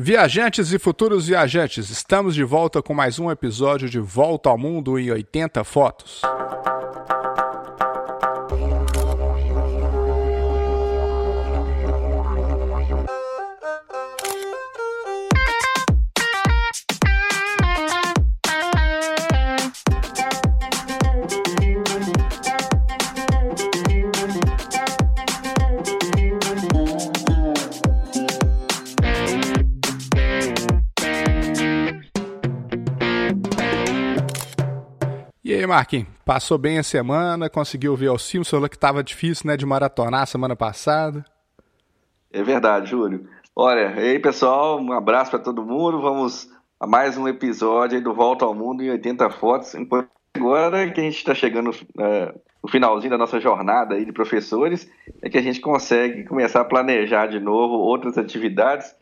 Viajantes e futuros viajantes, estamos de volta com mais um episódio de Volta ao Mundo em 80 Fotos. Marquinhos? Passou bem a semana, conseguiu ver o filmes, falou que estava difícil, né, de maratonar semana passada. É verdade, Júlio. Olha, e aí, pessoal, um abraço para todo mundo. Vamos a mais um episódio do Volta ao Mundo em 80 fotos. Agora que a gente está chegando é, no finalzinho da nossa jornada aí de professores, é que a gente consegue começar a planejar de novo outras atividades,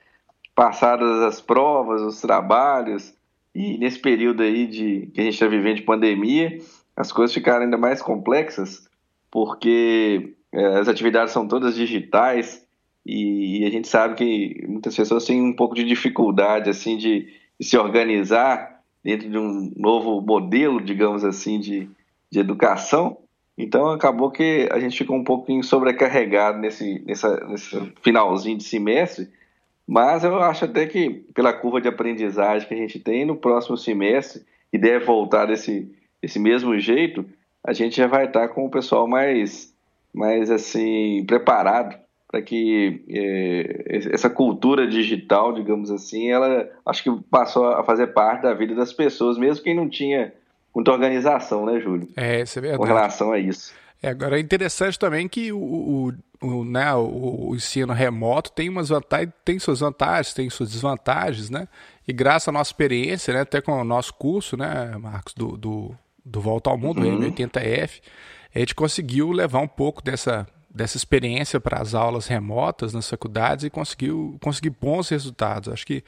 passadas as provas, os trabalhos, e nesse período aí de, que a gente está vivendo de pandemia, as coisas ficaram ainda mais complexas, porque é, as atividades são todas digitais e, e, a gente sabe que muitas pessoas têm um pouco de dificuldade assim de, de se organizar dentro de um novo modelo, digamos assim, de, de educação. Então acabou que a gente ficou um pouquinho sobrecarregado nesse, nessa, nesse finalzinho de semestre mas eu acho até que, pela curva de aprendizagem que a gente tem, no próximo semestre, e deve voltar desse, desse mesmo jeito, a gente já vai estar com o pessoal mais, mais assim, preparado para que é, essa cultura digital, digamos assim, ela acho que passou a fazer parte da vida das pessoas, mesmo quem não tinha muita organização, né, Júlio? É, isso é verdade. Com relação a isso. É, agora é interessante também que o, o, o, né, o, o ensino remoto tem umas vantagens, tem suas vantagens, tem suas desvantagens, né? E graças à nossa experiência, né, até com o nosso curso, né, Marcos, do, do, do Volta ao Mundo, uhum. M80F, a gente conseguiu levar um pouco dessa, dessa experiência para as aulas remotas nas faculdades e conseguiu conseguir bons resultados. Acho que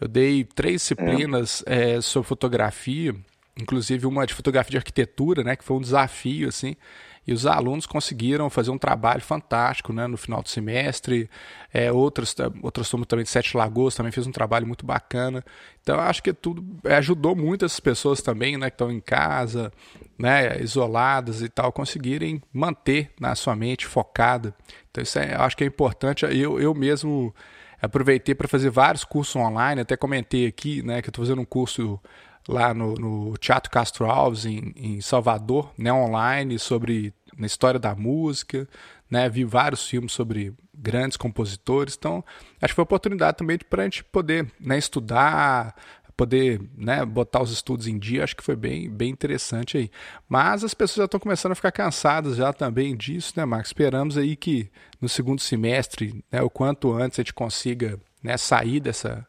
eu dei três disciplinas é. É, sobre fotografia, inclusive uma de fotografia de arquitetura, né, que foi um desafio assim e os alunos conseguiram fazer um trabalho fantástico né, no final do semestre. É, outras, outras turmas também de Sete Lagoas também fez um trabalho muito bacana. Então, acho que tudo é, ajudou muito essas pessoas também né, que estão em casa, né, isoladas e tal, conseguirem manter na sua mente focada. Então, isso é, acho que é importante. Eu, eu mesmo aproveitei para fazer vários cursos online, até comentei aqui né, que eu estou fazendo um curso lá no, no, Teatro Castro Alves, em, em, Salvador, né, online, sobre na história da música, né, vi vários filmes sobre grandes compositores, então acho que foi uma oportunidade também para a gente poder né, estudar, poder né, botar os estudos em dia, acho que foi bem, bem interessante aí. Mas as pessoas já estão começando a ficar cansadas já também disso, né, Marcos? Esperamos aí que no segundo semestre, né, o quanto antes a gente consiga né, sair dessa,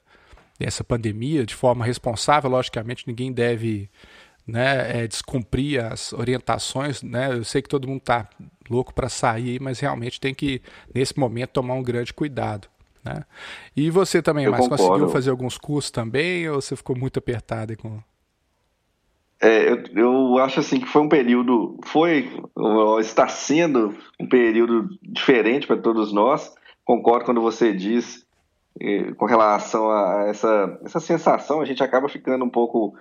dessa pandemia de forma responsável. Logicamente, ninguém deve né, é, descumprir as orientações. Né? Eu sei que todo mundo está louco para sair, mas realmente tem que, nesse momento, tomar um grande cuidado. Né? E você também, eu mas concordo. conseguiu fazer alguns cursos também ou você ficou muito apertado com. É, eu, eu, acho assim que foi um período, foi, está sendo um período diferente para todos nós. Concordo quando você diz com relação a essa, essa sensação, a gente acaba ficando um pouco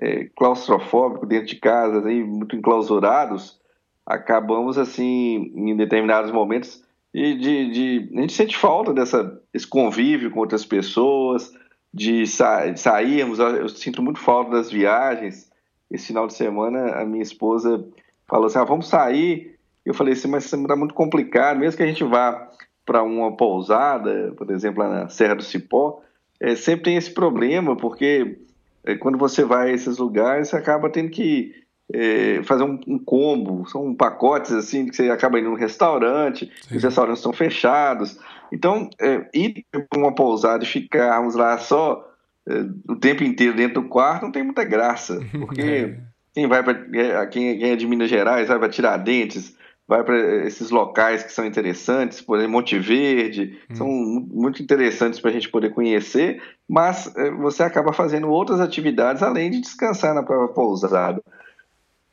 é, claustrofóbico dentro de casa, aí, muito enclausurados, acabamos, assim, em determinados momentos, de, de, de, a gente sente falta dessa, desse convívio com outras pessoas, de, sa de sairmos, eu sinto muito falta das viagens. Esse final de semana, a minha esposa falou assim, ah, vamos sair. Eu falei assim, mas está muito complicado, mesmo que a gente vá para uma pousada, por exemplo, lá na Serra do Cipó, é, sempre tem esse problema, porque é, quando você vai a esses lugares, você acaba tendo que é, fazer um, um, combo, são pacotes assim, que você acaba indo num restaurante, Sim. os restaurantes estão fechados. Então, é, ir para uma pousada e ficarmos lá só é, o tempo inteiro dentro do quarto não tem muita graça, porque é. quem vai para é, quem, quem é de Minas Gerais vai para Tiradentes, vai para esses locais que são interessantes, por exemplo, Monte Verde, hum. são muito interessantes para a gente poder conhecer, mas é, você acaba fazendo outras atividades além de descansar na própria pousada.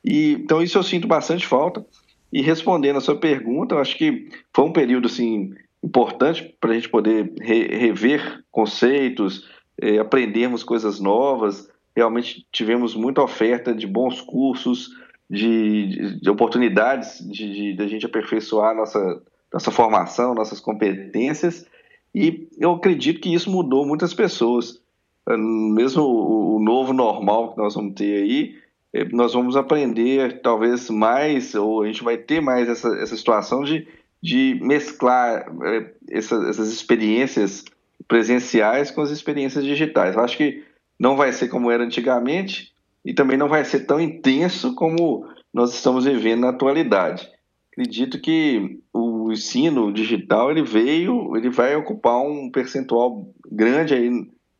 E, então isso eu sinto bastante falta. E respondendo a sua pergunta, eu acho que foi um período assim importante para a gente poder re rever conceitos, é, aprendermos coisas novas. Realmente tivemos muita oferta de bons cursos, de, de oportunidades de, de, de, a gente aperfeiçoar nossa, nossa formação, nossas competências. E eu acredito que isso mudou muitas pessoas. Mesmo o, o novo normal que nós vamos ter aí, é, nós vamos aprender talvez mais, ou a gente vai ter mais essa, essa situação de, de mesclar é, essa, essas experiências presenciais com as experiências digitais. Eu acho que não vai ser como era antigamente e também não vai ser tão intenso como nós estamos vivendo na atualidade. Acredito que o ensino digital ele veio, ele vai ocupar um percentual grande aí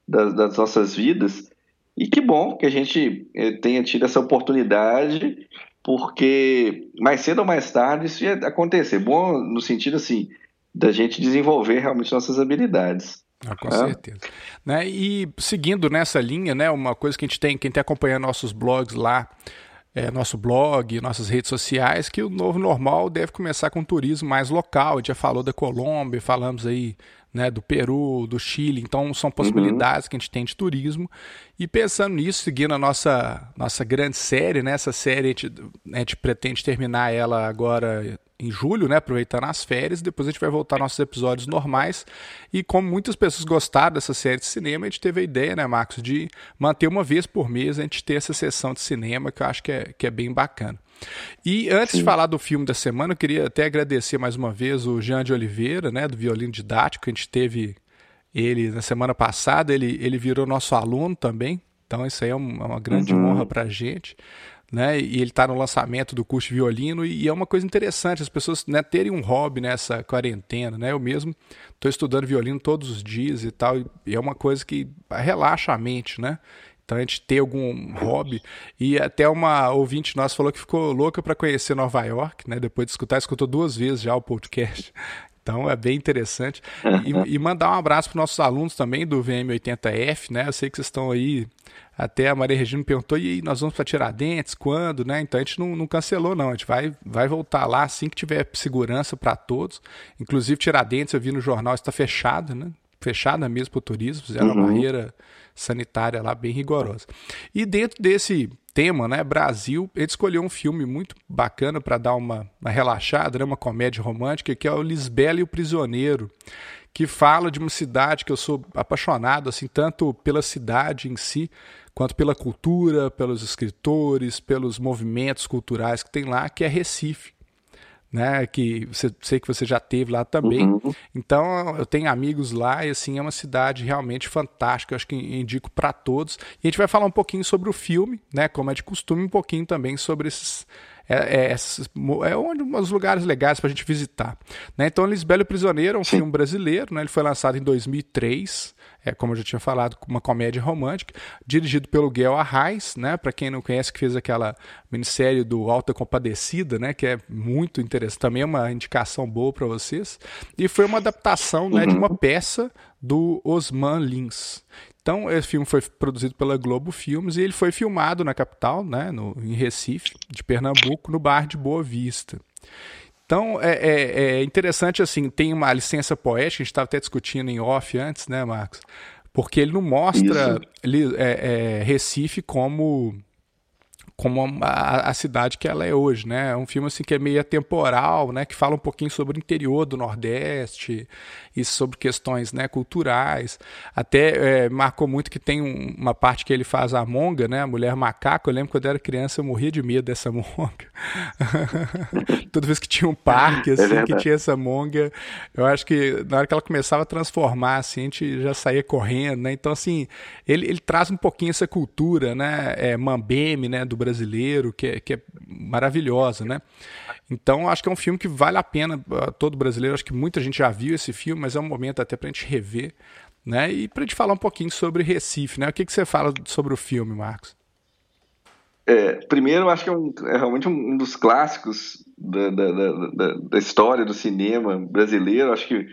das, das nossas vidas e que bom que a gente eh, tenha tido essa oportunidade, porque mais cedo ou mais tarde isso ia acontecer. Bom no sentido assim da gente desenvolver realmente nossas habilidades. Ah, com é. certeza. Né? E seguindo nessa linha, né, uma coisa que a gente tem, quem está acompanhando nossos blogs lá, é, nosso blog, nossas redes sociais, que o novo normal deve começar com turismo mais local. A gente já falou da Colômbia, falamos aí né, do Peru, do Chile, então são possibilidades uhum. que a gente tem de turismo. E pensando nisso, seguindo a nossa, nossa grande série, né, essa série a gente, a gente pretende terminar ela agora em julho, né, aproveitando as férias, depois a gente vai voltar nossos episódios normais. E como muitas pessoas gostaram dessa série de cinema, a gente teve a ideia, né, Marcos, de manter uma vez por mês a gente ter essa sessão de cinema, que eu acho que é, que é bem bacana. E antes Sim. de falar do filme da semana, eu queria até agradecer mais uma vez o Jean de Oliveira, né, do violino didático, a gente teve ele na semana passada, ele, ele virou nosso aluno também, então isso aí é uma, uma grande uhum. honra para a gente né? E ele está no lançamento do curso de violino e é uma coisa interessante as pessoas né, terem um hobby nessa quarentena, né? Eu mesmo estou estudando violino todos os dias e tal e é uma coisa que relaxa a mente, né? Então a gente ter algum hobby e até uma ouvinte nossa falou que ficou louca para conhecer Nova York, né? Depois de escutar, escutou duas vezes já o podcast. Então é bem interessante. E, e mandar um abraço para nossos alunos também do VM80F, né? Eu sei que vocês estão aí até a Maria Regina perguntou, e aí, nós vamos para Tiradentes, quando, né? Então a gente não, não, cancelou, não. A gente vai, vai voltar lá assim que tiver segurança para todos. Inclusive, Tiradentes, eu vi no jornal, está fechado, né? Fechada mesmo para o turismo, fizeram uhum. uma barreira sanitária lá bem rigorosa. E dentro desse tema, né, Brasil, ele escolheu um filme muito bacana para dar uma, uma relaxada, né, uma comédia romântica, que é o Lisbela e o Prisioneiro que fala de uma cidade que eu sou apaixonado, assim, tanto pela cidade em si, quanto pela cultura, pelos escritores, pelos movimentos culturais que tem lá, que é Recife. Né, que você, sei que você já teve lá também. Uhum. Então eu tenho amigos lá e assim é uma cidade realmente fantástica. Eu acho que indico para todos. E a gente vai falar um pouquinho sobre o filme, né, como é de costume, um pouquinho também sobre esses é, é, é um dos lugares legais para a gente visitar. Né? Então, Lisbelo Prisioneiro é um Sim. filme brasileiro, né? ele foi lançado em 2003, é, como eu já tinha falado, uma comédia romântica, dirigido pelo Guel Arraes, né? para quem não conhece, que fez aquela minissérie do Alta Compadecida, né? que é muito interessante, também é uma indicação boa para vocês, e foi uma adaptação né, de uma uhum. peça do Osman Lins. Então, esse filme foi produzido pela Globo Filmes e ele foi filmado na capital, né, no, em Recife, de Pernambuco, no bar de Boa Vista. Então, é, é, é interessante, assim, tem uma licença poética, a gente estava até discutindo em off antes, né, Marcos? Porque ele não mostra ele, é, é, Recife como como a, a, cidade que ela é hoje, né? É um filme assim que é meio atemporal, né? Que fala um pouquinho sobre o interior do Nordeste e sobre questões, né, culturais. Até é, marcou muito que tem um, uma parte que ele faz a monga, né? A mulher macaco. Eu lembro quando eu era criança eu morria de medo dessa monga. Toda vez que tinha um parque é assim é que tinha essa monga, eu acho que na hora que ela começava a transformar, assim, a gente já saía correndo, né? Então assim, ele, ele traz um pouquinho essa cultura, né? É, mambeme, né? Do brasileiro, que é, que é maravilhosa, né? Então, acho que é um filme que vale a pena uh, todo brasileiro. Acho que muita gente já viu esse filme, mas é um momento até para a gente rever, né? E para a gente falar um pouquinho sobre Recife, né? O que, que você fala sobre o filme, Marcos? É, primeiro, acho que é, um, é realmente um, dos clássicos da, da, da, da, história do cinema brasileiro. Acho que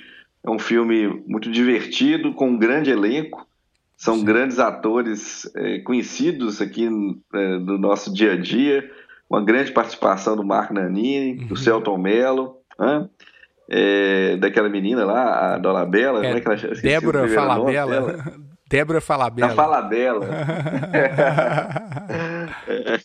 é um filme muito divertido, com um grande elenco. São Sim. grandes atores é, conhecidos aqui é, do nosso dia a dia. Uma grande participação do Marco Nanini, uhum. do Celton Mello. Né? é, daquela menina lá, a Dolabella, é, como é que ela chama? Débora Falabella. Débora Falabella. Da Falabella. é,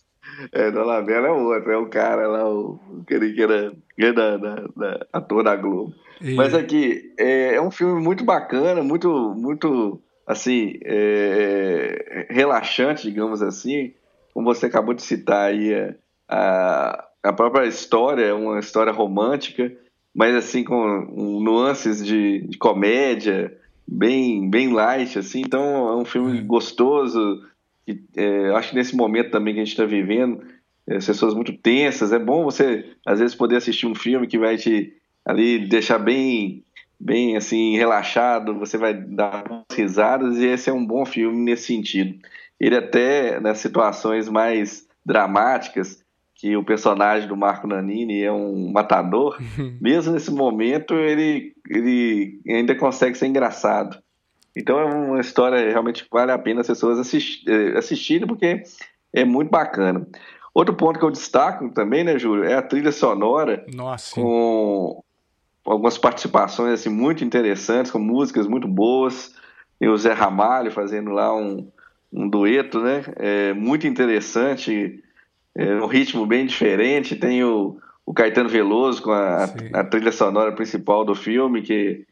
é, Dolabella é o outro, é o cara lá, o, aquele que era, da, da, da, ator da Globo. E... Mas aqui, é, é, um filme muito bacana, muito, muito assim, é, relaxante, digamos assim, como você acabou de citar aí, a, a própria história é uma história romântica, mas assim com nuances de, de, comédia, bem bem light assim. Então é um filme uhum. gostoso. Que, é, acho que nesse momento também que a gente está vivendo, é, pessoas muito tensas, é bom você às vezes poder assistir um filme que vai te ali deixar bem bem assim relaxado. Você vai dar risadas e esse é um bom filme nesse sentido. Ele até nas situações mais dramáticas que o personagem do Marco Nanini é um matador, mesmo nesse momento ele, ele ainda consegue ser engraçado. Então é uma história realmente que vale a pena as pessoas eh, assistirem, porque é muito bacana. Outro ponto que eu destaco também, né, Júlio, é a trilha sonora Nossa. com algumas participações assim, muito interessantes, com músicas muito boas. E o Zé Ramalho fazendo lá um, um dueto, né? É muito interessante é um ritmo bem diferente. Tem o, o Caetano Veloso com a, a, trilha sonora principal do filme, que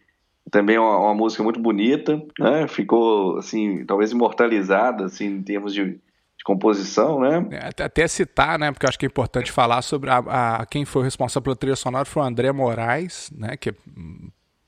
também é uma, uma, música muito bonita, né? Ficou, assim, talvez imortalizada, assim, em termos de composição, né? É, até citar, né? Porque eu acho que é importante falar sobre a, a, quem foi responsável pela trilha sonora foi o André Moraes, né? Que é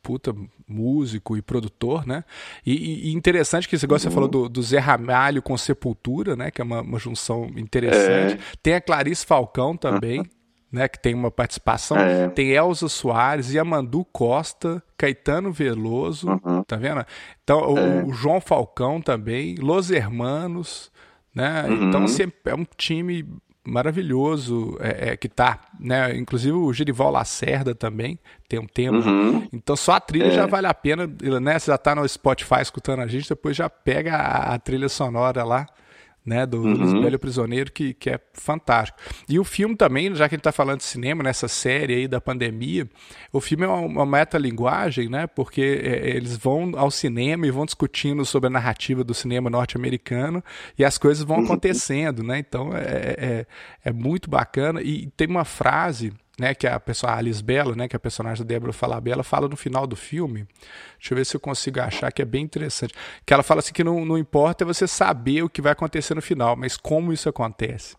puta músico e produtor, né? E, e interessante que você, uhum. você falou do, do, Zé Ramalho com Sepultura, né? Que é uma, uma junção interessante. É. Tem a Clarice Falcão também, uhum. né? Que tem uma participação. É. Tem Elza Soares, Yamandu Costa, Caetano Veloso, uhum. tá vendo? Então, o, é. o, João Falcão também, Los Hermanos, né? Então, assim, é um time maravilhoso é, é, que tá, né? Inclusive o Gerival Lacerda também tem um tema. Uhum. Então só a trilha é. já vale a pena, né? Você já tá no Spotify escutando a gente, depois já pega a, a trilha sonora lá né, do, uhum. Lisbelo Prisioneiro, que, que é fantástico. E o filme também, já que a gente está falando de cinema, nessa série aí da pandemia, o filme é uma, uma metalinguagem, né, porque é, eles vão ao cinema e vão discutindo sobre a narrativa do cinema norte-americano e as coisas vão uhum. acontecendo, né, então é, é, é muito bacana. E tem uma frase né, que a pessoa a Alice Bella, né, que é a personagem da Débora Falabella, fala no final do filme. Deixa eu ver se eu consigo achar que é bem interessante. Que ela fala assim que não, não importa você saber o que vai acontecer no final, mas como isso acontece.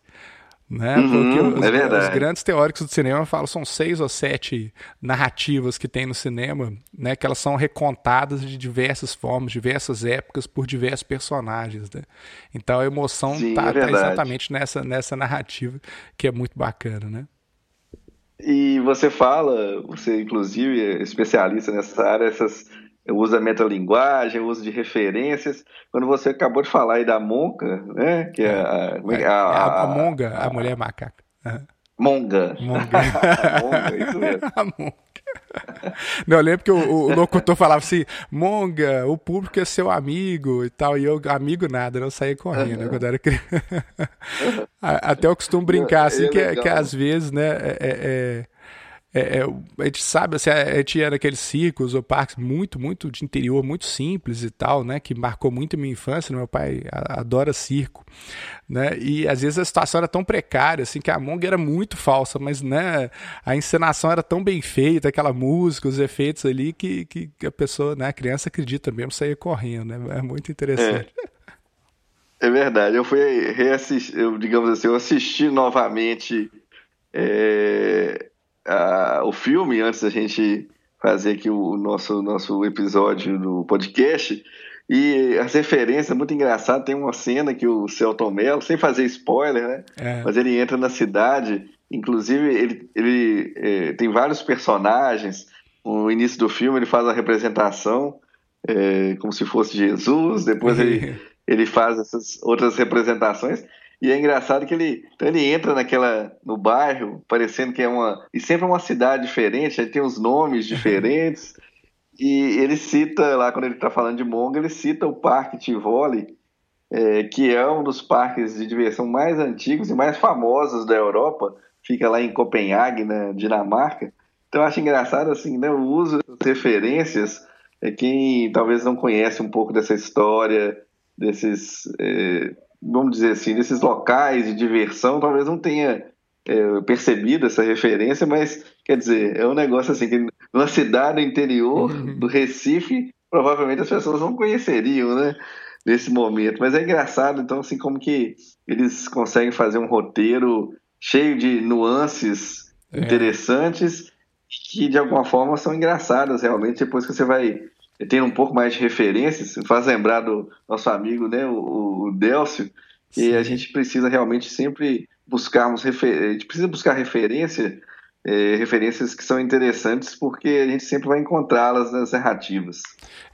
Né? Uhum, Porque os, é os, grandes teóricos do cinema falam são seis ou sete narrativas que tem no cinema, né? Que elas são recontadas de diversas formas, diversas épocas, por diversos personagens. Né? Então a emoção está é tá exatamente nessa, nessa narrativa que é muito bacana, né? E você fala, você inclusive é especialista nessa área, essas usa metalinguagem, uso de referências. Quando você acabou de falar aí da Monca, né? Que é, a, é, a, a, a, a Monga, a, mulher macaca. Monga. Monga. Monga, isso mesmo. Monga. Não, eu lembro que o, o, locutor falava assim: Monga, o público é seu amigo e tal. E eu, amigo nada, não saía correndo uhum. quando era criança. Até eu costumo brincar assim, é que, é, que às vezes, né, é, é, é é, é, a gente sabe, assim, a gente ia naqueles circos ou parques muito, muito de interior, muito simples e tal, né? Que marcou muito a minha infância. Né? Meu pai adora circo, né? E às vezes a situação era tão precária, assim, que a Monga era muito falsa, mas, né? A encenação era tão bem feita, aquela música, os efeitos ali, que, que a pessoa, né? A criança acredita mesmo, sair correndo, né? É muito interessante. É, é verdade. Eu fui reassistir, eu, digamos assim, eu assisti novamente... É o filme, antes da gente fazer aqui o nosso, nosso episódio do podcast, e as referências, muito engraçado, tem uma cena que o Celton Mello, sem fazer spoiler, né? É. Mas ele entra na cidade, inclusive ele, ele é, tem vários personagens. No início do filme ele faz a representação é, como se fosse Jesus, depois ele, ele faz essas outras representações. E é engraçado que ele, então ele entra naquela no bairro, parecendo que é uma e sempre é uma cidade diferente, aí tem os nomes diferentes. e ele cita lá quando ele está falando de Monga, ele cita o Parque Tivoli, é, que é um dos parques de diversão mais antigos e mais famosos da Europa. Fica lá em Copenhague, na Dinamarca. Então eu acho engraçado assim, né, o uso das referências é quem talvez não conhece um pouco dessa história, desses, é, vamos dizer assim, desses locais de diversão, talvez não tenha é, percebido essa referência, mas quer dizer, é um negócio assim que numa cidade interior uhum. do Recife, provavelmente as pessoas não conheceriam, né? Nesse momento. Mas é engraçado, então, assim, como que eles conseguem fazer um roteiro cheio de nuances é. interessantes que, de alguma forma, são engraçadas realmente depois que você vai tendo um pouco mais de referências. Faz lembrar do nosso amigo, né, o, o Delcio, e a gente precisa realmente sempre buscarmos refer... a gente precisa buscar referência é, referências que são interessantes porque a gente sempre vai encontrá-las nas narrativas.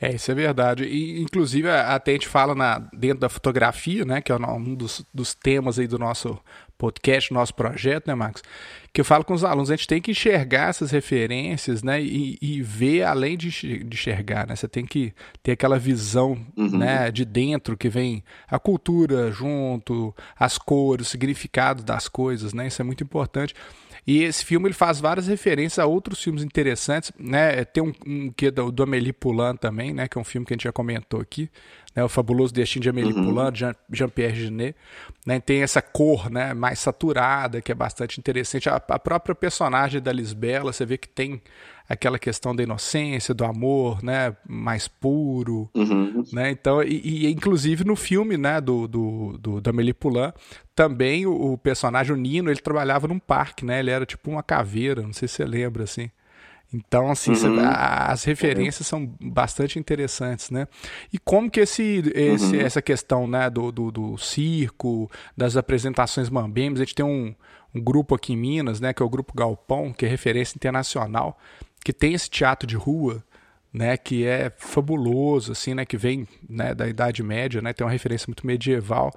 É, isso é verdade. E, inclusive, até a gente fala na, dentro da fotografia, né, que é um dos, dos temas aí do nosso podcast, nosso projeto, né, Marcos? Que eu falo com os alunos, a gente tem que enxergar essas referências, né, e, e ver além de, enxergar, né? Você tem que ter aquela visão, uhum. né, de dentro que vem a cultura junto, as cores, o significado das coisas, né? Isso é muito importante. E esse filme ele faz várias referências a outros filmes interessantes, né? Tem um, um que é do, do Amélie Poulain também, né? Que é um filme que a gente já comentou aqui, né? O Fabuloso Destino de Amélie uhum. Poulain, Jean, Jean-Pierre Genet, né? Tem essa cor, né? Mais saturada, que é bastante interessante. A, a própria personagem da Lisbela, você vê que tem aquela questão da inocência, do amor, né, mais puro, uhum. né, então, e, e, inclusive no filme, né, do, do, do da Amélie Poulain, também o, o, personagem, o Nino, ele trabalhava num parque, né, ele era tipo uma caveira, não sei se você lembra, assim. Então, assim, uhum. as referências são bastante interessantes, né? E como que esse, esse uhum. essa questão, né, do, do, do, circo, das apresentações mambembes, a gente tem um, um grupo aqui em Minas, né, que é o Grupo Galpão, que é referência internacional, que tem esse teatro de rua, né, que é fabuloso, assim, né, que vem né, da Idade Média, né, tem uma referência muito medieval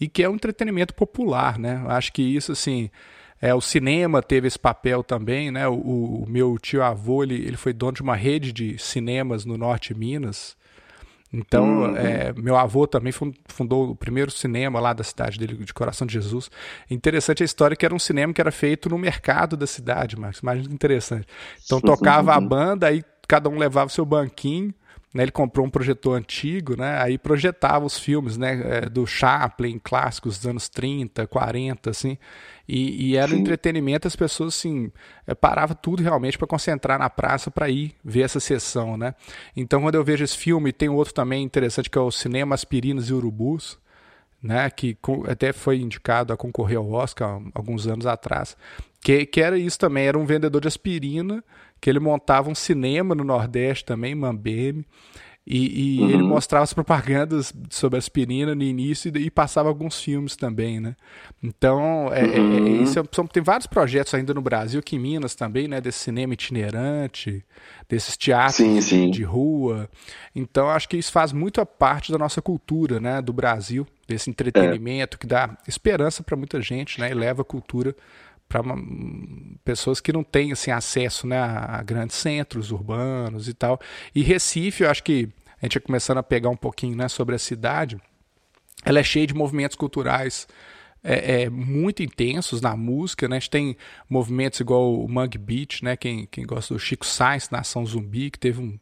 e que é um entretenimento popular, né. Acho que isso, assim, é, o cinema teve esse papel também, né. O, o meu tio avô ele, ele foi dono de uma rede de cinemas no norte de Minas então, uhum. é, meu avô também fundou o primeiro cinema lá da cidade dele, de Coração de Jesus. Interessante a história que era um cinema que era feito no mercado da cidade, Marcos. Imagina que interessante. Então, tocava a banda, aí cada um levava o seu banquinho, né, ele comprou um projetor antigo, né, aí projetava os filmes né, é, do Chaplin, clássicos dos anos 30, 40, assim, e, e era um entretenimento, as pessoas assim, é, paravam tudo realmente para concentrar na praça para ir ver essa sessão. Né? Então, quando eu vejo esse filme, tem outro também interessante que é o Cinema Aspirinas e Urubus, né, que até foi indicado a concorrer ao Oscar alguns anos atrás, que, que era isso também, era um vendedor de aspirina que ele montava um cinema no Nordeste também, Mambeme, e, e uhum. ele mostrava as propagandas sobre aspirina no início e, e passava alguns filmes também, né? Então, é, é, é uhum. é, isso são, tem vários projetos ainda no Brasil, aqui em Minas também, né? Desse cinema itinerante, desses teatros sim, sim. de rua. Então, acho que isso faz muito a parte da nossa cultura, né? Do Brasil, desse entretenimento é. que dá esperança para muita gente, né? E leva a cultura para pessoas que não têm assim, acesso né, a, grandes centros urbanos e tal. E Recife, eu acho que a gente é começando a pegar um pouquinho né, sobre a cidade, ela é cheia de movimentos culturais é, é, muito intensos na música, né? A gente tem movimentos igual o Mug Beat, né? Quem, quem gosta do Chico Sainz, Nação Zumbi, que teve um...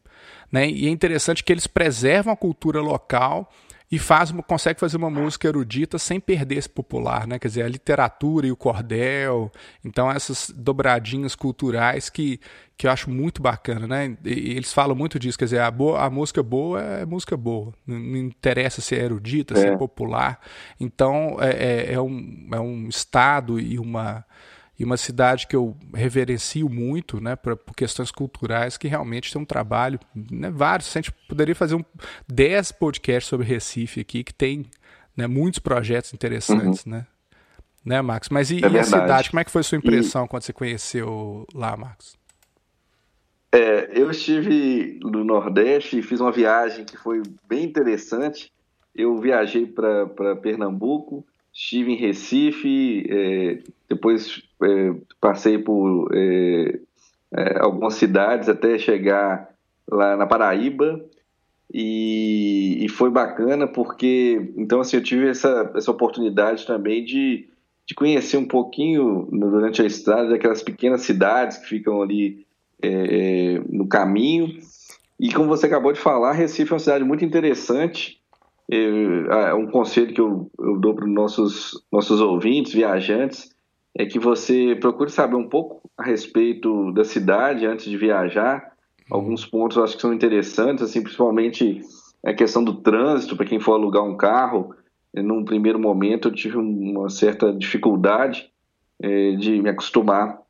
Né? E é interessante que eles preservam a cultura local e faz, consegue fazer uma música erudita sem perder esse popular, né? Quer dizer, a literatura e o cordel, então essas dobradinhas culturais que, que eu acho muito bacana, né? E eles falam muito disso, quer dizer, a, boa, a música boa é música boa, não, não interessa se é erudita, é. se é popular. Então é, é, é, um, é um estado e uma e uma cidade que eu reverencio muito, né, por, por questões culturais, que realmente tem um trabalho, né, vários, a gente poderia fazer um 10 podcasts sobre Recife aqui, que tem né, muitos projetos interessantes, uhum. né? Né, Marcos? Mas e, é e a cidade, como é que foi a sua impressão e... quando você conheceu lá, Marcos? É, eu estive no Nordeste e fiz uma viagem que foi bem interessante. Eu viajei para Pernambuco, estive em Recife, é, depois é, passei por é, é, algumas cidades até chegar lá na Paraíba e, e, foi bacana porque então assim eu tive essa, essa oportunidade também de, de conhecer um pouquinho durante a estrada daquelas pequenas cidades que ficam ali é, no caminho. E como você acabou de falar, Recife é uma cidade muito interessante. É, um conselho que eu, eu dou para os nossos, nossos ouvintes, viajantes, é que você procure saber um pouco a respeito da cidade antes de viajar. Alguns pontos eu acho que são interessantes, assim, principalmente a questão do trânsito, para quem for alugar um carro. Num primeiro momento eu tive uma certa dificuldade é, de me acostumar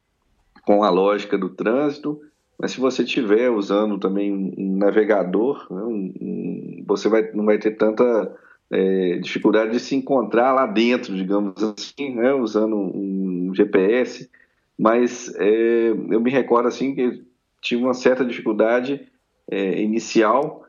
com a lógica do trânsito, mas se você estiver usando também um navegador, né, um, um, você vai, não vai ter tanta é, dificuldade de se encontrar lá dentro, digamos assim, né, usando um GPS. Mas é, eu me recordo assim que tive uma certa dificuldade é, inicial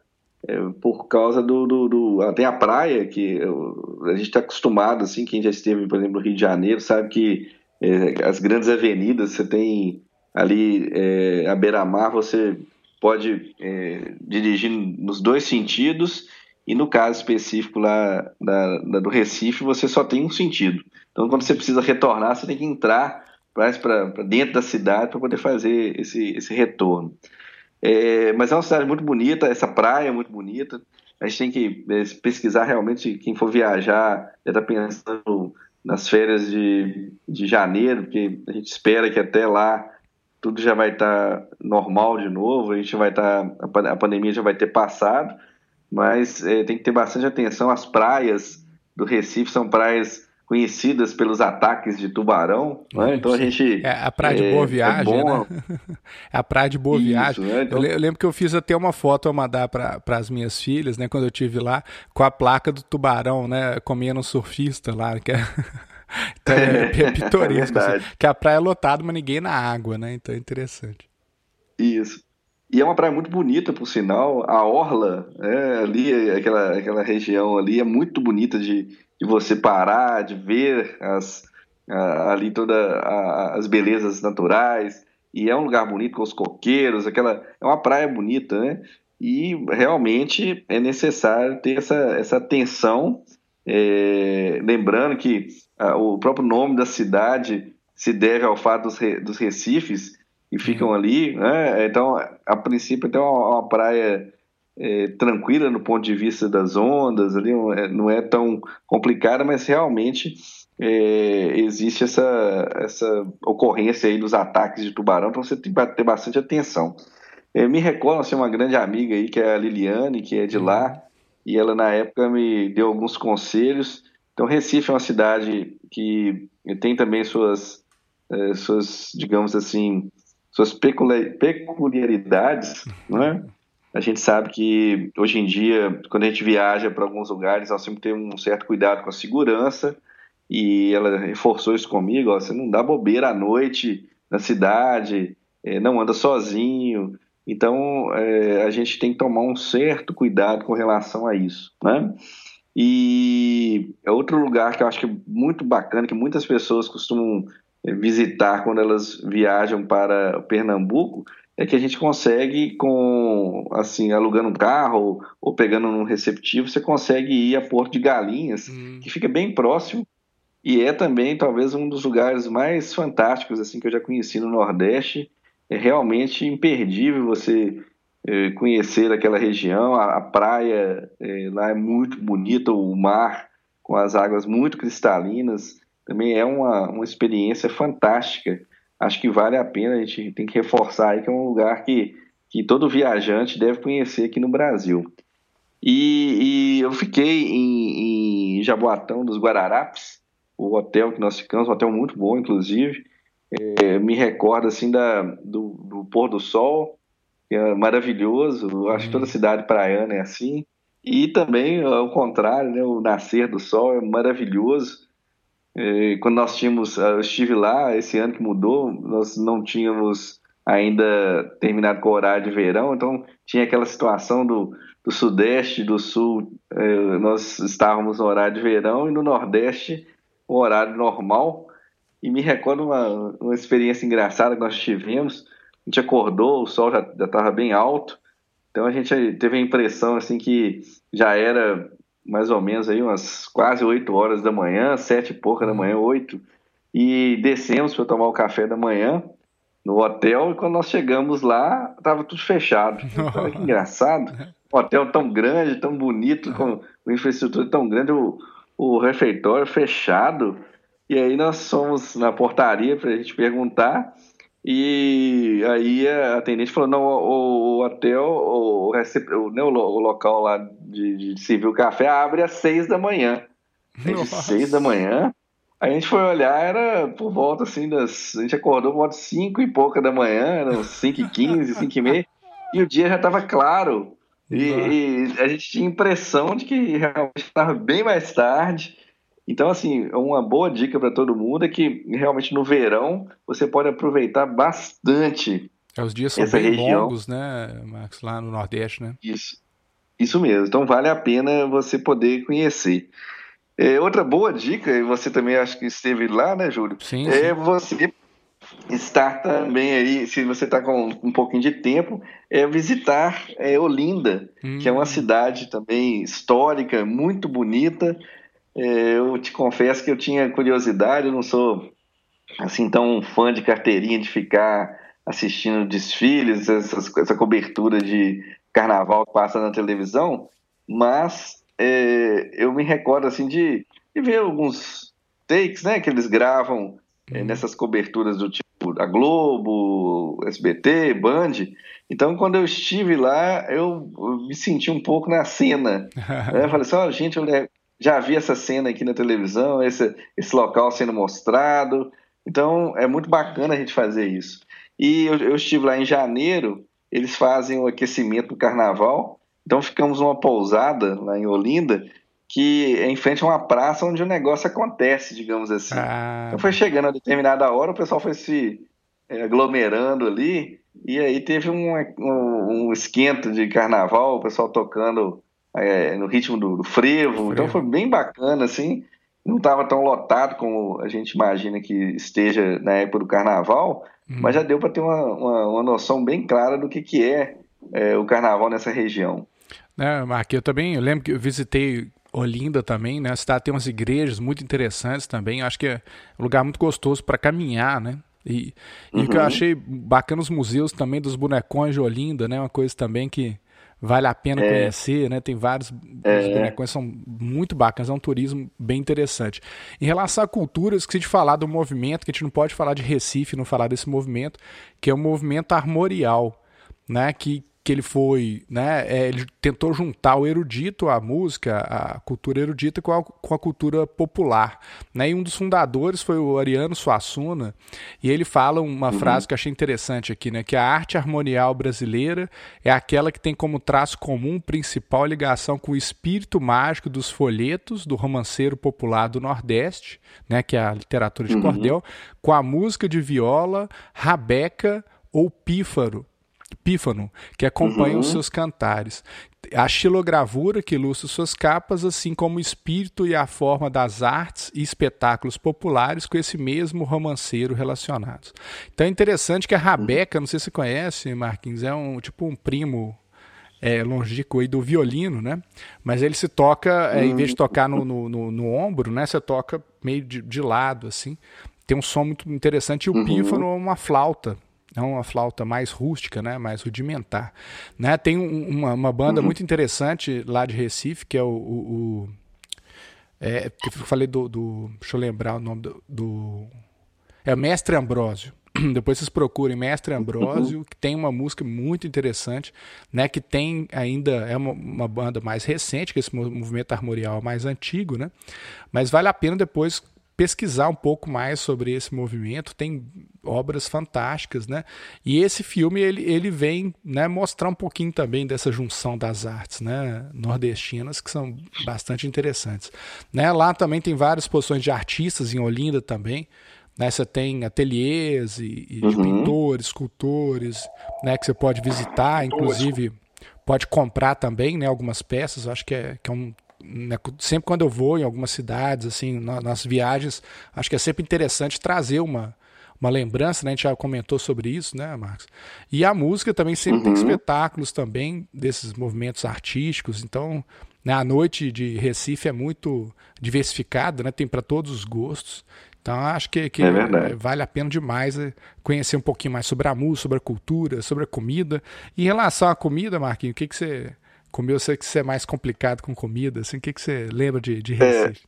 é, por causa do, do, do, até a praia que eu, a gente está acostumado assim quem já esteve por exemplo no Rio de Janeiro sabe que é, as grandes avenidas você tem ali é, a beira-mar você pode é, dirigir nos dois sentidos e no caso específico lá da, da, do Recife, você só tem um sentido. Então, quando você precisa retornar, você tem que entrar para dentro da cidade para poder fazer esse, esse retorno. É, mas é uma cidade muito bonita, essa praia é muito bonita. A gente tem que é, pesquisar realmente, quem for viajar, já está pensando nas férias de, de janeiro, porque a gente espera que até lá tudo já vai estar tá normal de novo, a gente vai estar, tá, a pandemia já vai ter passado mas é, tem que ter bastante atenção. As praias do Recife são praias conhecidas pelos ataques de tubarão, né? então a gente é a praia de Boa é, Viagem, é né? é a praia de Boa Isso, Viagem. Né? Então... Eu, lembro que eu fiz até uma foto a mandar para as minhas filhas, né, quando eu tive lá, com a placa do tubarão, né, comendo um surfista lá, que é então é, é pitoresco, é assim, que a praia é lotada, mas ninguém na água, né? Então é interessante. Isso. E é uma praia muito bonita, por sinal. A Orla, é, ali, aquela, aquela região ali, é muito bonita de, de você parar, de ver as, a, ali todas as belezas naturais. E é um lugar bonito com os coqueiros, aquela, é uma praia bonita, né? E realmente é necessário ter essa, essa atenção. É, lembrando que a, o próprio nome da cidade se deve ao fato dos, dos recifes e ficam ali, né? Então, a princípio, tem uma, uma praia é, tranquila no ponto de vista das ondas, ali é, não é tão complicada, mas realmente é, existe essa, essa ocorrência aí dos ataques de tubarão, então você tem que ter bastante atenção. Eu me recordo, assim, uma grande amiga aí, que é a Liliane, que é de lá, e ela na época me deu alguns conselhos. Então, Recife é uma cidade que tem também suas, é, suas digamos assim, suas peculiaridades, não é? A gente sabe que hoje em dia, quando a gente viaja para alguns lugares, nós sempre temos um certo cuidado com a segurança. E ela reforçou isso comigo: ó, você não dá bobeira à noite na cidade, é, não anda sozinho. Então, é, a gente tem que tomar um certo cuidado com relação a isso, né? E é outro lugar que eu acho que é muito bacana, que muitas pessoas costumam visitar quando elas viajam para Pernambuco é que a gente consegue com assim alugando um carro ou, pegando um receptivo você consegue ir a Porto de Galinhas hum. que fica bem próximo e é também talvez um dos lugares mais fantásticos assim que eu já conheci no Nordeste. É realmente imperdível você é, conhecer aquela região. A, a praia é, lá é muito bonita o mar com as águas muito cristalinas também é uma, uma experiência fantástica. Acho que vale a pena, a gente tem que reforçar aí que é um lugar que, que todo viajante deve conhecer aqui no Brasil. E, e eu fiquei em, em, Jaboatão dos Guararapes, o hotel que nós ficamos, um hotel muito bom, inclusive. É, me recordo assim da, do, do, pôr do sol, que é maravilhoso. Acho que toda uhum. cidade praiana é assim. E também, ao contrário, né, o nascer do sol é maravilhoso. É, quando nós tínhamos, eu estive lá, esse ano que mudou, nós não tínhamos ainda terminado com o horário de verão, então tinha aquela situação do, do sudeste, do sul, é, nós estávamos no horário de verão e no nordeste o horário normal. E me recordo uma, uma experiência engraçada que nós tivemos. A gente acordou, o sol já estava bem alto, então a gente teve a impressão assim que já era mais ou menos aí umas quase 8 horas da manhã, sete e pouca da manhã, 8, e descemos para tomar o café da manhã. no hotel e quando nós chegamos lá, estava tudo fechado. Olha que engraçado. Um hotel tão grande, tão bonito, com uma infraestrutura tão grande, o, o refeitório fechado. E aí nós fomos na portaria para a gente perguntar. E aí a atendente falou, não, o, o hotel, o, o, né, o, local lá de, de servir o café abre às seis da manhã. Às seis da manhã? a gente foi olhar, era por volta assim das. A gente acordou por volta de 5 e pouca da manhã, eram 5 e 15, 5 e meia, e o dia já estava claro. E, e, a gente tinha impressão de que realmente estava bem mais tarde. Então, assim, uma boa dica para todo mundo é que realmente no verão você pode aproveitar bastante. É, os dias são bem região. longos, né, Max, lá no Nordeste, né? Isso, isso mesmo. Então vale a pena você poder conhecer. É, outra boa dica, e você também acho que esteve lá, né, Júlio? Sim, é você estar também aí, se você está com um pouquinho de tempo, é visitar é, Olinda, hum. que é uma hum. cidade também histórica, muito bonita. É, eu te confesso que eu tinha curiosidade, eu não sou assim tão fã de carteirinha de ficar assistindo desfiles, essas, essa cobertura de carnaval que passa na televisão, mas é, eu me recordo assim de, de, ver alguns takes né, que eles gravam é, uhum. nessas coberturas do tipo da Globo, SBT, Band. Então, quando eu estive lá, eu, eu me senti um pouco na cena. né? Eu falei assim, oh, gente, eu já vi essa cena aqui na televisão, esse, esse local sendo mostrado. Então, é muito bacana a gente fazer isso. E eu, eu estive lá em janeiro, eles fazem o aquecimento do carnaval, então ficamos numa pousada lá em Olinda, que é em frente a uma praça onde o negócio acontece, digamos assim. Ah. Então foi chegando a determinada hora, o pessoal foi se é, aglomerando ali, e aí teve um, um, um esquento de carnaval, o pessoal tocando é, no ritmo do, do frevo, frevo, então foi bem bacana, assim. Não estava tão lotado como a gente imagina que esteja na época do carnaval, hum. mas já deu para ter uma, uma, uma, noção bem clara do que, que é, é o carnaval nessa região. É, aqui eu também, eu lembro que eu visitei Olinda também, né? A cidade tem umas igrejas muito interessantes também. Acho que é um lugar muito gostoso para caminhar, né? E, e o que eu uhum. achei bacana os museus também dos bonecões de Olinda, né? Uma coisa também que vale a pena é. conhecer, né? Tem vários é. bonecões são muito bacanas, é um turismo bem interessante. Em relação à cultura, eu esqueci de falar do movimento, que a gente não pode falar de Recife, não falar desse movimento, que é o movimento armorial, né? Que que ele foi, né, é, ele tentou juntar o erudito, a música, a cultura erudita com a, com a cultura popular, né, e um dos fundadores foi o Ariano Suassuna, e ele fala uma uhum. frase que eu achei interessante aqui, né, que a arte harmonial brasileira é aquela que tem como traço comum principal ligação com o espírito mágico dos folhetos do romanceiro popular do Nordeste, né, que é a literatura de uhum. cordel, com a música de viola, rabeca ou pífaro, Pífano, que acompanha uhum. os seus cantares. A xilogravura que ilustra suas capas, assim como o espírito e a forma das artes e espetáculos populares com esse mesmo romanceiro relacionados. Então é interessante que a Rabeca, não sei se você conhece, Marquinhos, é um tipo um primo é, longínquo aí do violino, né? Mas ele se toca, é, em vez de tocar no, no, no, no, ombro, né? Você toca meio de, de lado, assim. Tem um som muito interessante. E o uhum. pífano é uma flauta, é uma flauta mais rústica, né, mais rudimentar. Né? Tem um, uma, uma, banda uhum. muito interessante lá de Recife, que é o. o, o é, eu falei do, do, Deixa eu lembrar o nome do. do é o Mestre Ambrósio. Depois vocês procurem Mestre Ambrósio, que tem uma música muito interessante, né? Que tem ainda é uma, uma banda mais recente, que esse movimento armorial é mais antigo, né? Mas vale a pena depois pesquisar um pouco mais sobre esse movimento, tem obras fantásticas, né? E esse filme ele, ele vem né, mostrar um pouquinho também dessa junção das artes, né, nordestinas que são bastante interessantes. Né? Lá também tem várias posições de artistas em Olinda também. Né, você tem ateliês e, e uhum. de pintores, escultores, né, que você pode visitar, inclusive pode comprar também, né, algumas peças. Acho que é, que é um sempre quando eu vou em algumas cidades, assim, nas viagens, acho que é sempre interessante trazer uma, uma lembrança, né? A gente já comentou sobre isso, né, Marcos? E a música também sempre uhum. tem espetáculos também desses movimentos artísticos. Então, né, a noite de Recife é muito diversificada, né? Tem para todos os gostos. Então acho que, que é vale a pena demais eh, conhecer um pouquinho mais sobre a música, sobre a cultura, sobre a comida. Em relação à comida, Marquinhos, o que, que você comeu? Eu sei que você é mais complicado com comida, assim, o que, que você lembra de, de Recife?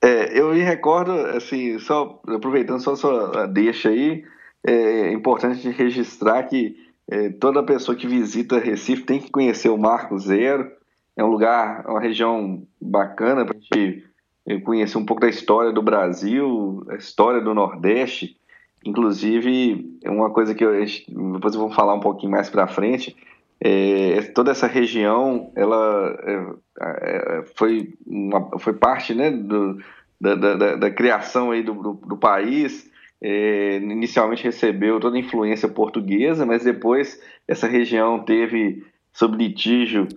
É, é, eu me recordo, assim, só aproveitando só sua deixa aí, é importante registrar que é, toda pessoa que visita Recife tem que conhecer o Marco Zero. É um lugar, uma região bacana para a gente conhecer um pouco da história do Brasil, a história do Nordeste. Inclusive, uma coisa que eu, depois eu vou falar um pouquinho mais para frente, é, toda essa região ela é, é, foi, uma, foi parte né, do, da, da, da, criação aí do, do, do país. É, inicialmente recebeu toda a influência portuguesa, mas depois essa região teve sob litígio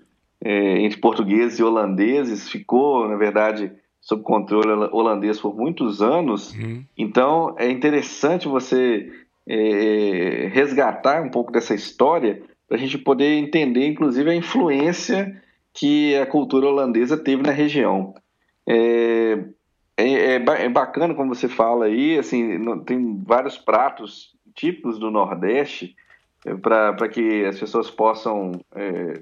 é, entre portugueses e holandeses, ficou, na verdade, sob controle holandês por muitos anos. Uhum. Então é interessante você é, resgatar um pouco dessa história para a gente poder entender, inclusive, a influência que a cultura holandesa teve na região. É, é, é, é bacana como você fala aí, assim, tem vários pratos típicos do Nordeste é, para que as pessoas possam é,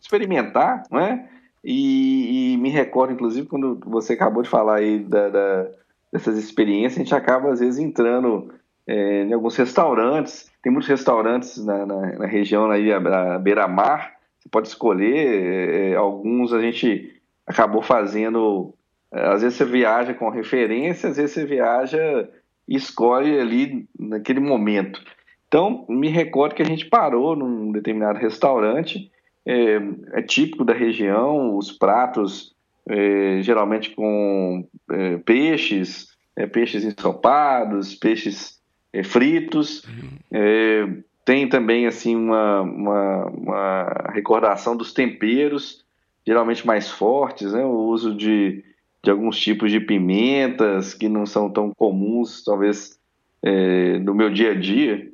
experimentar, não é? E, e, me recordo, inclusive, quando você acabou de falar aí da, da, dessas experiências, a gente acaba, às vezes, entrando é, em alguns restaurantes. Tem muitos restaurantes na, na, na região, aí, à beira-mar. Você pode escolher. É, alguns a gente acabou fazendo. É, às vezes você viaja com referência, às vezes você viaja e escolhe ali naquele momento. Então, me recordo que a gente parou num determinado restaurante é, é típico da região, os pratos é, geralmente com é, peixes, é, peixes ensopados, peixes é, fritos. Uhum. É, tem também assim uma, uma, uma, recordação dos temperos, geralmente mais fortes, né? o uso de, de alguns tipos de pimentas que não são tão comuns, talvez, no meu dia a dia.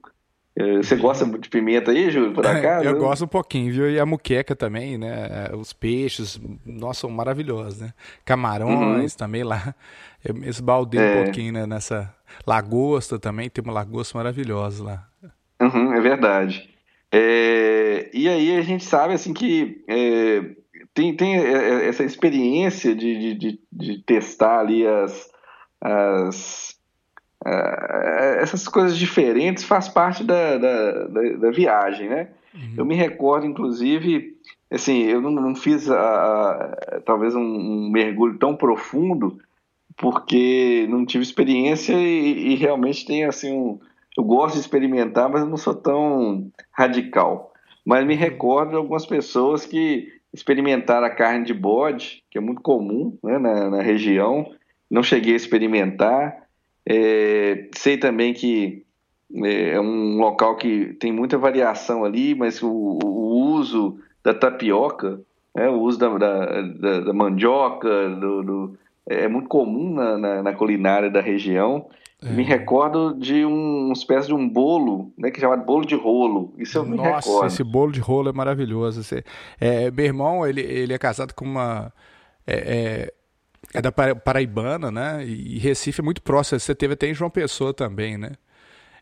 É, você gosta de pimenta aí, Júlio, por acaso? Eu gosto um pouquinho, viu? E a muqueca também, né? Os peixes, nossa, são maravilhosos, né? Camarões uhum. também lá. Eu esbaldei é. um pouquinho, né? Nessa lagosta também, tem uma lagosta maravilhosa lá. Uhum, é verdade. É... E aí a gente sabe, assim, que é... tem, tem é, essa experiência de, de, de, de testar ali as... as é, essas coisas diferentes faz parte da, da, da, da viagem, né? Uhum. Eu me recordo, inclusive, assim, eu não, não fiz a, a, talvez um, um, mergulho tão profundo porque não tive experiência e, e realmente tem assim um, eu gosto de experimentar, mas eu não sou tão radical. Mas me uhum. recordo de algumas pessoas que experimentaram a carne de bode, que é muito comum né, na, na região. Não cheguei a experimentar, é, sei também que é, é um local que tem muita variação ali, mas o, o uso da tapioca, né, o uso da, da, da, da mandioca, do, do, é muito comum na, na, na culinária da região. É. Me recordo de um, uma espécie de um bolo, né, que é chamado bolo de rolo. Isso eu Nossa, me recordo. Nossa, esse bolo de rolo é maravilhoso. Esse, é, meu irmão, ele, ele é casado com uma... É, é, da Paraibana, né? E Recife é muito próximo. Você teve até em João Pessoa também, né?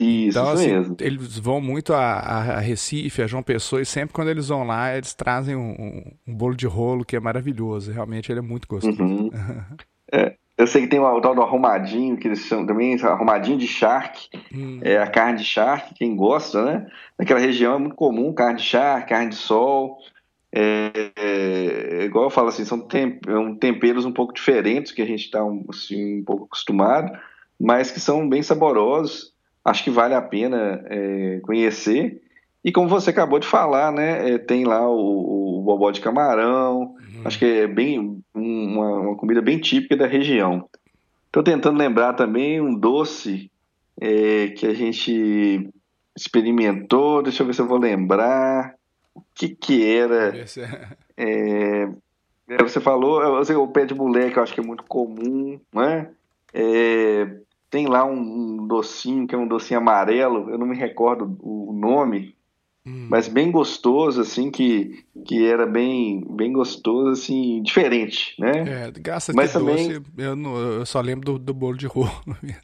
Isso, então, assim, mesmo. eles vão muito a, a, Recife, a João Pessoa, e sempre quando eles vão lá, eles trazem um, um, um bolo de rolo que é maravilhoso. Realmente ele é muito gostoso. Uhum. é, eu sei que tem o tal do arrumadinho, que eles chamam também, arrumadinho de charque. Hum. É a carne de charque, quem gosta, né? Naquela região é muito comum, carne de charque, carne de sol. É, é, igual eu falo assim, são temperos um pouco diferentes que a gente está assim, um pouco acostumado, mas que são bem saborosos. Acho que vale a pena é, conhecer. E como você acabou de falar, né, é, tem lá o, o, bobó de camarão. Uhum. Acho que é bem uma, uma, comida bem típica da região. Estou tentando lembrar também um doce é, que a gente experimentou. Deixa eu ver se eu vou lembrar o que que era. É, é, você falou, você, o pé de moleque eu acho que é muito comum, né? É, tem lá um, um, docinho que é um docinho amarelo, eu não me recordo o nome, hum. mas bem gostoso, assim, que, que era bem, bem gostoso, assim, diferente, né? É, graças mas também, doce, eu, não, eu só lembro do, do bolo de rolo.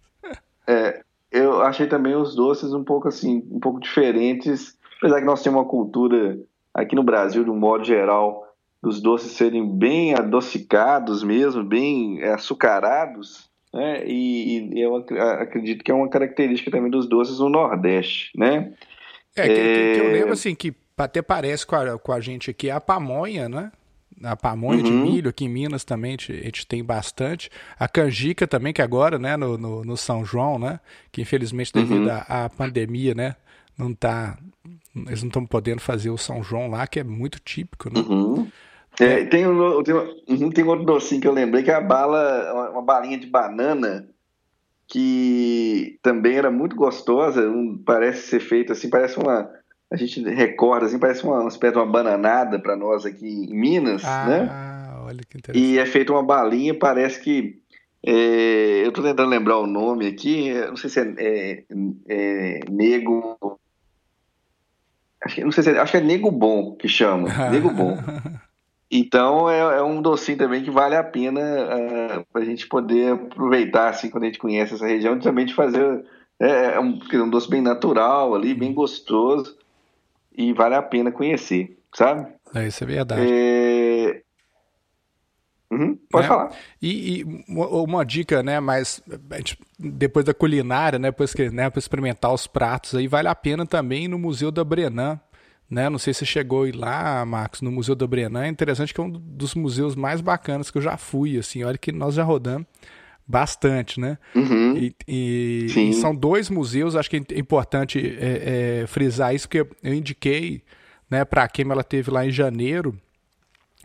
é, eu achei também os doces um pouco assim, um pouco diferentes, apesar que nós temos uma cultura aqui no Brasil, de um modo geral, dos doces serem bem adocicados mesmo, bem açucarados, né? E, e eu acredito que é uma característica também dos doces no Nordeste, né? É, que, é... que eu lembro assim que até parece com a, com a gente aqui a pamonha, né? A pamonha uhum. de milho aqui em Minas também a gente, a gente, tem bastante. A canjica também, que agora, né, no, no, no São João, né? Que infelizmente devido uhum. à pandemia, né? Não tá. Eles não estão podendo fazer o São João lá, que é muito típico, né? Uhum. É, tem, um, tem, um, tem outro docinho que eu lembrei, que é a bala, uma, uma balinha de banana, que também era muito gostosa, um, parece ser feita assim, parece uma. A gente recorda, assim, parece uma, uma espécie de uma bananada para nós aqui em Minas, ah, né? Olha que interessante. E é feita uma balinha, parece que. É, eu estou tentando lembrar o nome aqui, não sei se é, é, é Nego. Acho que, não sei se é, acho que é Nego Bom que chama. Nego Bom. Então é, é, um docinho também que vale a pena uh, ah, para a gente poder aproveitar assim quando a gente conhece essa região, também de fazer é, é um, é um doce bem natural ali, bem gostoso e vale a pena conhecer, sabe? É, isso é verdade. É... Uhum, pode é, falar. E, e, uma dica, né, mas depois da culinária, né, depois que, né, para experimentar os pratos aí, vale a pena também no Museu da Brenan, né? Não sei se você chegou ir lá, Marcos, no Museu da Brenan. É interessante que é um dos museus mais bacanas que eu já fui, assim. Olha que nós já rodamos bastante, né? Uhum. E, e, e, são dois museus, acho que é importante é, é, frisar isso, porque eu indiquei, né, para quem ela teve lá em janeiro,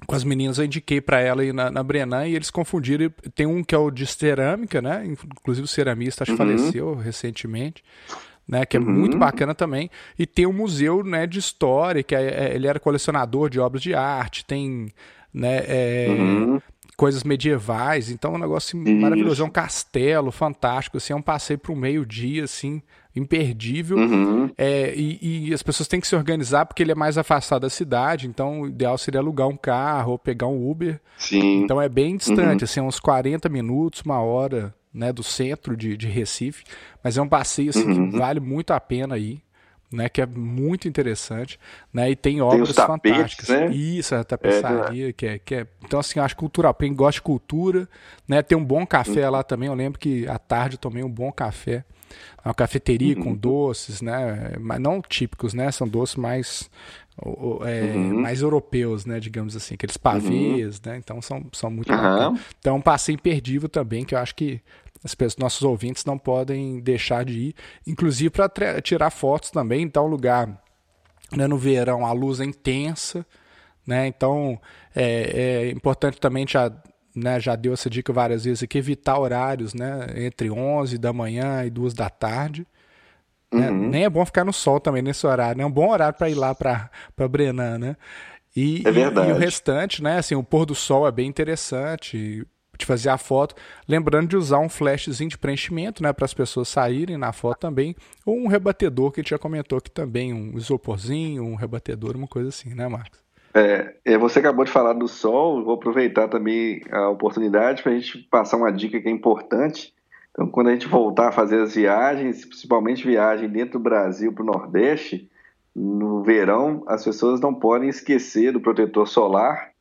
com as meninas, eu indiquei para ela ir na, na Brenan e eles confundiram. Tem um que é o de cerâmica, né? Inclusive o ceramista acho que uhum. faleceu recentemente né, que é uhum. muito bacana também. E tem um museu né, de história, que é, é, ele era colecionador de obras de arte, tem né, é, uhum. coisas medievais, então é um negócio maravilhoso. É um castelo fantástico, assim, é um passeio para o meio-dia, assim, imperdível. Uhum. É, e, e, as pessoas têm que se organizar porque ele é mais afastado da cidade, então o ideal seria alugar um carro ou pegar um Uber. Sim. Então é bem distante, uhum. assim, uns 40 minutos, uma hora né, do centro de, de Recife, mas é um passeio assim, uhum. que vale muito a pena ir. Né, que é muito interessante, né, e tem obras tem tapetes, fantásticas. Né? Isso, a tapeçaria, é, que, é, que é. Então, assim, acho cultural. Quem gosta de cultura, né, tem um bom café uhum. lá também. Eu lembro que à tarde eu tomei um bom café. Uma cafeteria uhum. com doces, né, mas não típicos, né, são doces mais é, uhum. mais europeus, né, digamos assim, aqueles pavês, uhum. né, então são, são muito uhum. bacanas. Então é um passeio imperdível também, que eu acho que as pessoas, nossos ouvintes não podem deixar de ir, inclusive para tirar fotos também. Então, lugar né, no verão a luz é intensa, né? Então é, é importante também já, né, já deu essa dica várias vezes aqui evitar horários, né, entre 11 da manhã e 2 da tarde. Né? Uhum. Nem é bom ficar no sol também nesse horário, né? É um bom horário para ir lá para Brenan, né? E, é verdade. E, e, o restante, né? Assim, o pôr do sol é bem interessante de fazer a foto, lembrando de usar um flashzinho de preenchimento, né, para as pessoas saírem na foto também, ou um rebatedor que a gente já comentou aqui também, um isoporzinho, um rebatedor, uma coisa assim, né, Marcos? É, é você acabou de falar do sol, vou aproveitar também a oportunidade para a gente passar uma dica que é importante. Então, quando a gente voltar a fazer as viagens, principalmente viagem dentro do Brasil para o Nordeste, no verão, as pessoas não podem esquecer do protetor solar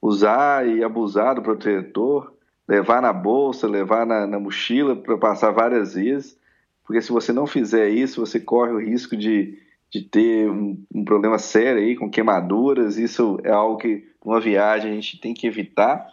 usar e abusar do protetor, levar na bolsa, levar na, na mochila para passar várias vezes, porque se você não fizer isso, você corre o risco de, de ter um, um problema sério aí com queimaduras. Isso é algo que numa viagem a gente tem que evitar.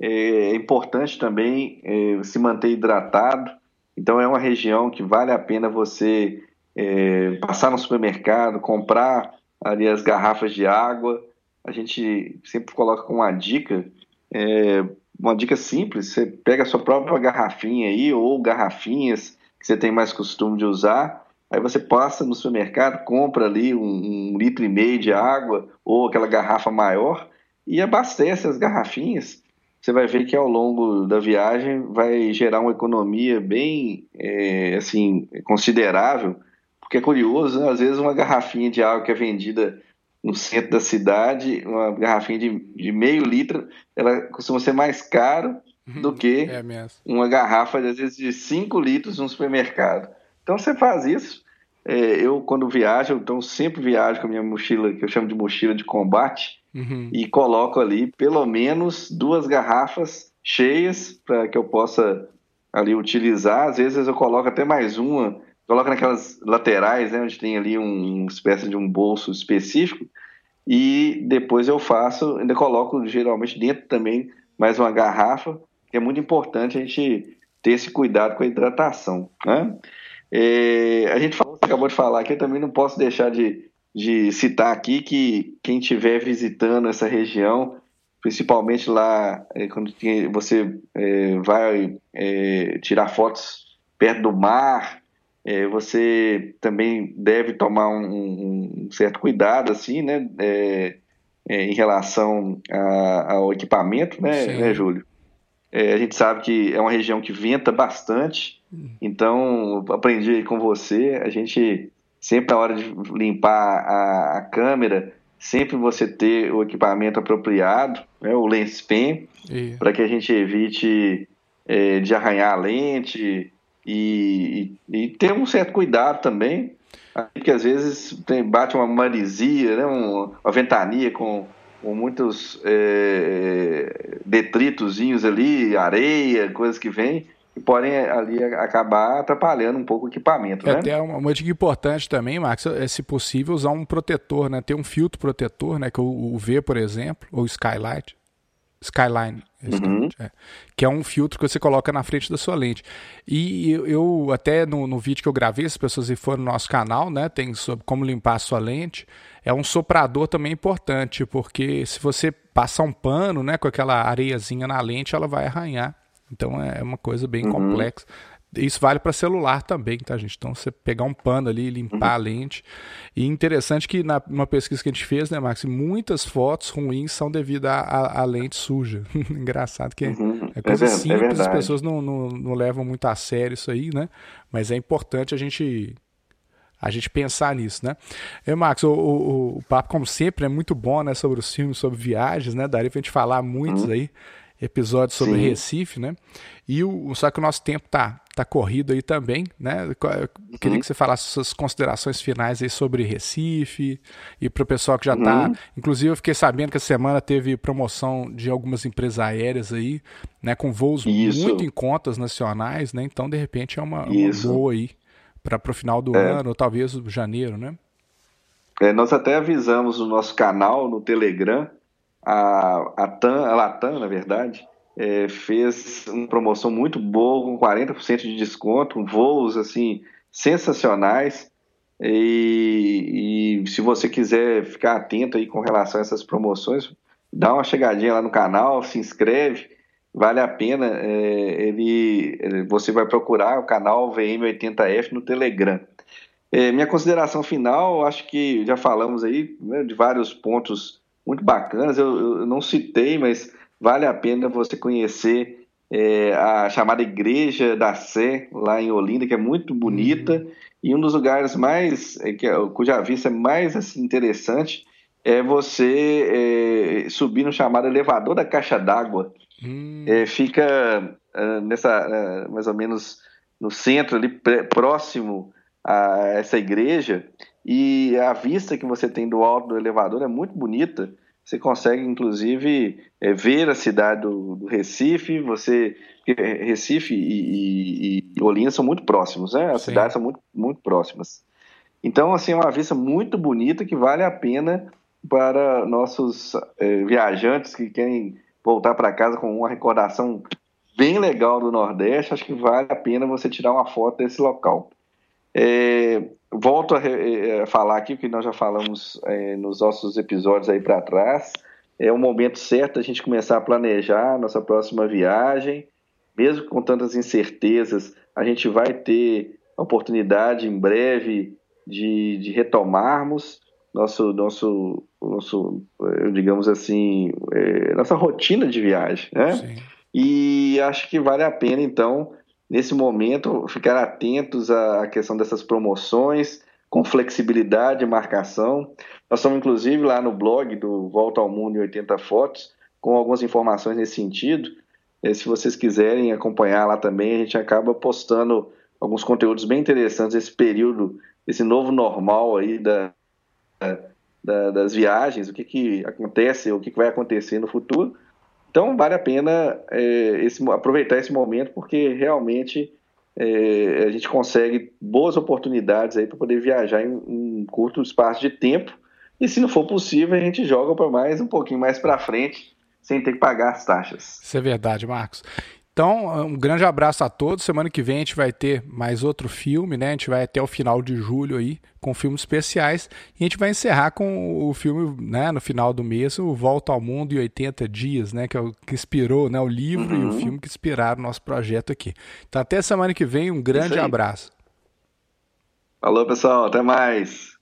É, é importante também é, se manter hidratado. Então é uma região que vale a pena você é, passar no supermercado, comprar ali as garrafas de água, a gente sempre coloca uma dica, é, uma dica simples, você pega a sua própria garrafinha aí, ou garrafinhas que você tem mais costume de usar, aí você passa no supermercado, compra ali um, um litro e meio de água, ou aquela garrafa maior, e abastece as garrafinhas, você vai ver que ao longo da viagem vai gerar uma economia bem é, assim considerável porque é curioso, né? às vezes uma garrafinha de água que é vendida no centro da cidade, uma garrafinha de, de meio litro, ela costuma ser mais caro do uhum. que é uma garrafa, às vezes, de 5 litros no supermercado. Então você faz isso. É, eu, quando viajo, então sempre viajo com a minha mochila, que eu chamo de mochila de combate, uhum. e coloco ali pelo menos duas garrafas cheias para que eu possa ali utilizar. Às vezes eu coloco até mais uma, coloco naquelas laterais, né, onde tem ali um, uma espécie de um bolso específico, e depois eu faço, ainda coloco geralmente dentro também mais uma garrafa, que é muito importante a gente ter esse cuidado com a hidratação. Né? É, a gente acabou de falar aqui, eu também não posso deixar de, de citar aqui que quem estiver visitando essa região, principalmente lá é, quando você é, vai é, tirar fotos perto do mar, é, você também deve tomar um, um certo cuidado, assim, né, é, em relação a, ao equipamento, né, né Júlio? É, a gente sabe que é uma região que venta bastante, então aprendi com você, a gente sempre na hora de limpar a, a câmera, sempre você ter o equipamento apropriado, né, o lens pen, para que a gente evite é, de arranhar a lente e, e, e, ter um certo cuidado também, porque às vezes tem, bate uma marisia, né, uma ventania com com muitos é, detritozinhos ali, areia, coisas que vêm, e podem ali acabar atrapalhando um pouco o equipamento. É né? até uma, uma dica importante também, Max, é se possível usar um protetor, né? Ter um filtro protetor, né? Que o, o V, por exemplo, ou Skylight, Skyline, uhum. é, que é um filtro que você coloca na frente da sua lente. E eu, eu até no, no, vídeo que eu gravei, as pessoas foram no nosso canal, né, tem sobre como limpar a sua lente. É um soprador também importante, porque se você passar um pano, né, com aquela areiazinha na lente, ela vai arranhar. Então é uma coisa bem uhum. complexa. Isso vale para celular também, tá, gente? Então, você pegar um pano ali, limpar uhum. a lente. E interessante que na uma pesquisa que a gente fez, né, Max, muitas fotos ruins são devido à lente suja. Engraçado que é, uhum. é coisa é, simples, é as pessoas não, não, não levam muito a sério isso aí, né? Mas é importante a gente a gente pensar nisso, né? E, Max, o, o, o, papo, como sempre, é muito bom, né? Sobre os filmes, sobre viagens, né? Daria pra gente falar muitos uhum. aí episódios sobre Sim. Recife, né? E o, só que o nosso tempo tá, tá corrido aí também, né? Eu queria uhum. que você falasse suas considerações finais aí sobre Recife e para o pessoal que já está. Uhum. Inclusive, eu fiquei sabendo que essa semana teve promoção de algumas empresas aéreas aí, né? Com voos Isso. muito em contas nacionais, né? Então, de repente, é uma, uma boa aí para o final do é. ano, ou talvez janeiro, né? É, nós até avisamos no nosso canal, no Telegram, a, a, TAM, a Latam, na verdade, é, fez uma promoção muito boa, com 40% de desconto, voos assim sensacionais. E, e, se você quiser ficar atento aí com relação a essas promoções, dá uma chegadinha lá no canal, se inscreve, vale a pena. É, ele, você vai procurar o canal VM80F no Telegram. É, minha consideração final, acho que já falamos aí né, de vários pontos muito bacanas. Eu, eu, não citei, mas vale a pena você conhecer é, a chamada Igreja da Sé, lá em Olinda, que é muito bonita. Uhum. E um dos lugares mais, é, que, é, cuja vista é mais assim, interessante, é você é, subir no chamado elevador da caixa d'água. Uhum. fica uh, nessa, uh, mais ou menos no centro, ali próximo a essa igreja, e a vista que você tem do alto do elevador é muito bonita. Você consegue, inclusive, é, ver a cidade do, do Recife. Você Recife e, e, e, Olinda são muito próximos, né? As Sim. cidades são muito, muito próximas. Então, assim, é uma vista muito bonita que vale a pena para nossos é, viajantes que querem voltar para casa com uma recordação bem legal do Nordeste. Acho que vale a pena você tirar uma foto desse local. É, volto a, é, a, falar aqui, que nós já falamos é, nos nossos episódios aí para trás. É o momento certo a gente começar a planejar a nossa próxima viagem. Mesmo com tantas incertezas, a gente vai ter a oportunidade em breve de, de retomarmos nosso, nosso, nosso, digamos assim, é, nossa rotina de viagem, né? Sim. E acho que vale a pena, então, nesse momento, ficar atentos à questão dessas promoções. com flexibilidade de marcação. Nós estamos, inclusive, lá no blog do Volta ao Mundo em 80 Fotos, com algumas informações nesse sentido. E se vocês quiserem acompanhar lá também, a gente acaba postando alguns conteúdos bem interessantes esse período, esse novo normal aí da, da, das viagens, o que, que acontece, o que, que vai acontecer no futuro. Então, vale a pena é, esse, aproveitar esse momento, porque realmente é, a gente consegue boas oportunidades aí para poder viajar em um curto espaço de tempo. E se não for possível, a gente joga para mais um pouquinho mais para frente, sem ter que pagar as taxas. Isso é verdade, Marcos. Então, um grande abraço a todos. Semana que vem a gente vai ter mais outro filme, né? A gente vai até o final de julho aí com filmes especiais e a gente vai encerrar com o filme, né, no final do mês, o Volta ao Mundo em 80 dias, né, que é o que inspirou, né, o livro uhum. e o uhum. filme que inspiraram o nosso projeto aqui. Então, até semana que vem, um grande abraço. Falou, pessoal, até mais.